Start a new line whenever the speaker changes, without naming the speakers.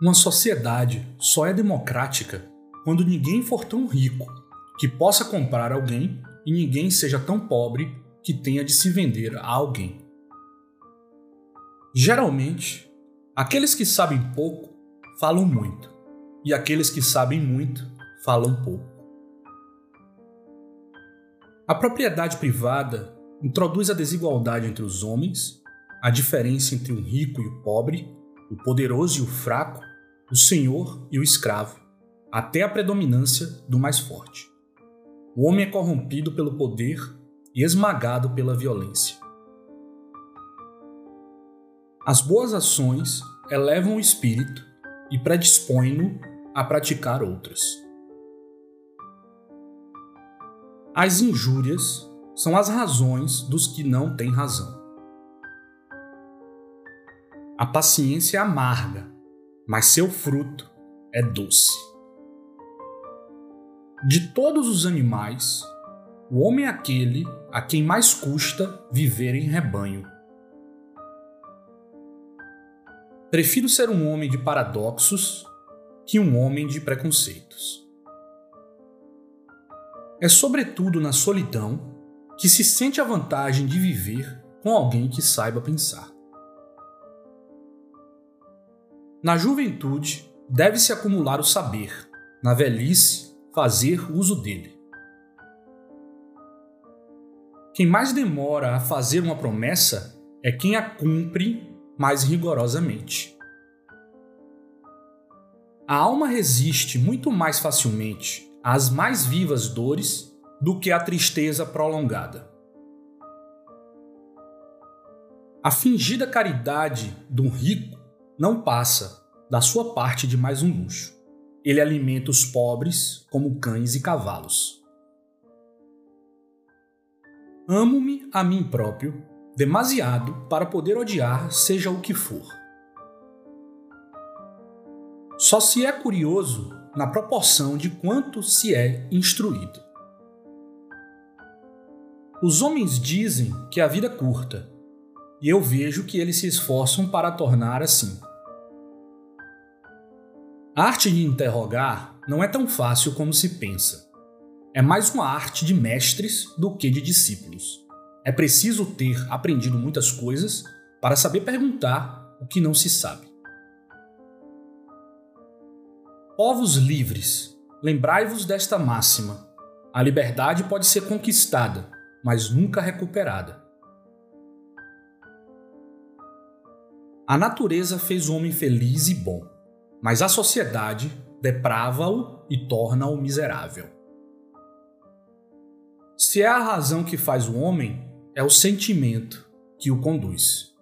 Uma sociedade só é democrática quando ninguém for tão rico que possa comprar alguém e ninguém seja tão pobre que tenha de se vender a alguém. Geralmente, aqueles que sabem pouco falam muito, e aqueles que sabem muito falam pouco. A propriedade privada introduz a desigualdade entre os homens, a diferença entre o rico e o pobre, o poderoso e o fraco, o senhor e o escravo, até a predominância do mais forte. O homem é corrompido pelo poder e esmagado pela violência. As boas ações elevam o espírito e predispõem-no a praticar outras. As injúrias são as razões dos que não têm razão. A paciência é amarga, mas seu fruto é doce. De todos os animais, o homem é aquele a quem mais custa viver em rebanho. Prefiro ser um homem de paradoxos que um homem de preconceitos. É sobretudo na solidão que se sente a vantagem de viver com alguém que saiba pensar. Na juventude, deve-se acumular o saber, na velhice, fazer uso dele. Quem mais demora a fazer uma promessa é quem a cumpre mais rigorosamente. A alma resiste muito mais facilmente às mais vivas dores do que à tristeza prolongada. A fingida caridade do rico não passa da sua parte de mais um luxo ele alimenta os pobres como cães e cavalos. Amo-me a mim próprio demasiado para poder odiar seja o que for. Só se é curioso na proporção de quanto se é instruído. Os homens dizem que a vida é curta, e eu vejo que eles se esforçam para tornar assim. A arte de interrogar não é tão fácil como se pensa. É mais uma arte de mestres do que de discípulos. É preciso ter aprendido muitas coisas para saber perguntar o que não se sabe. Povos livres, lembrai-vos desta máxima: a liberdade pode ser conquistada, mas nunca recuperada. A natureza fez o homem feliz e bom mas a sociedade deprava-o e torna-o miserável. Se é a razão que faz o homem, é o sentimento que o conduz.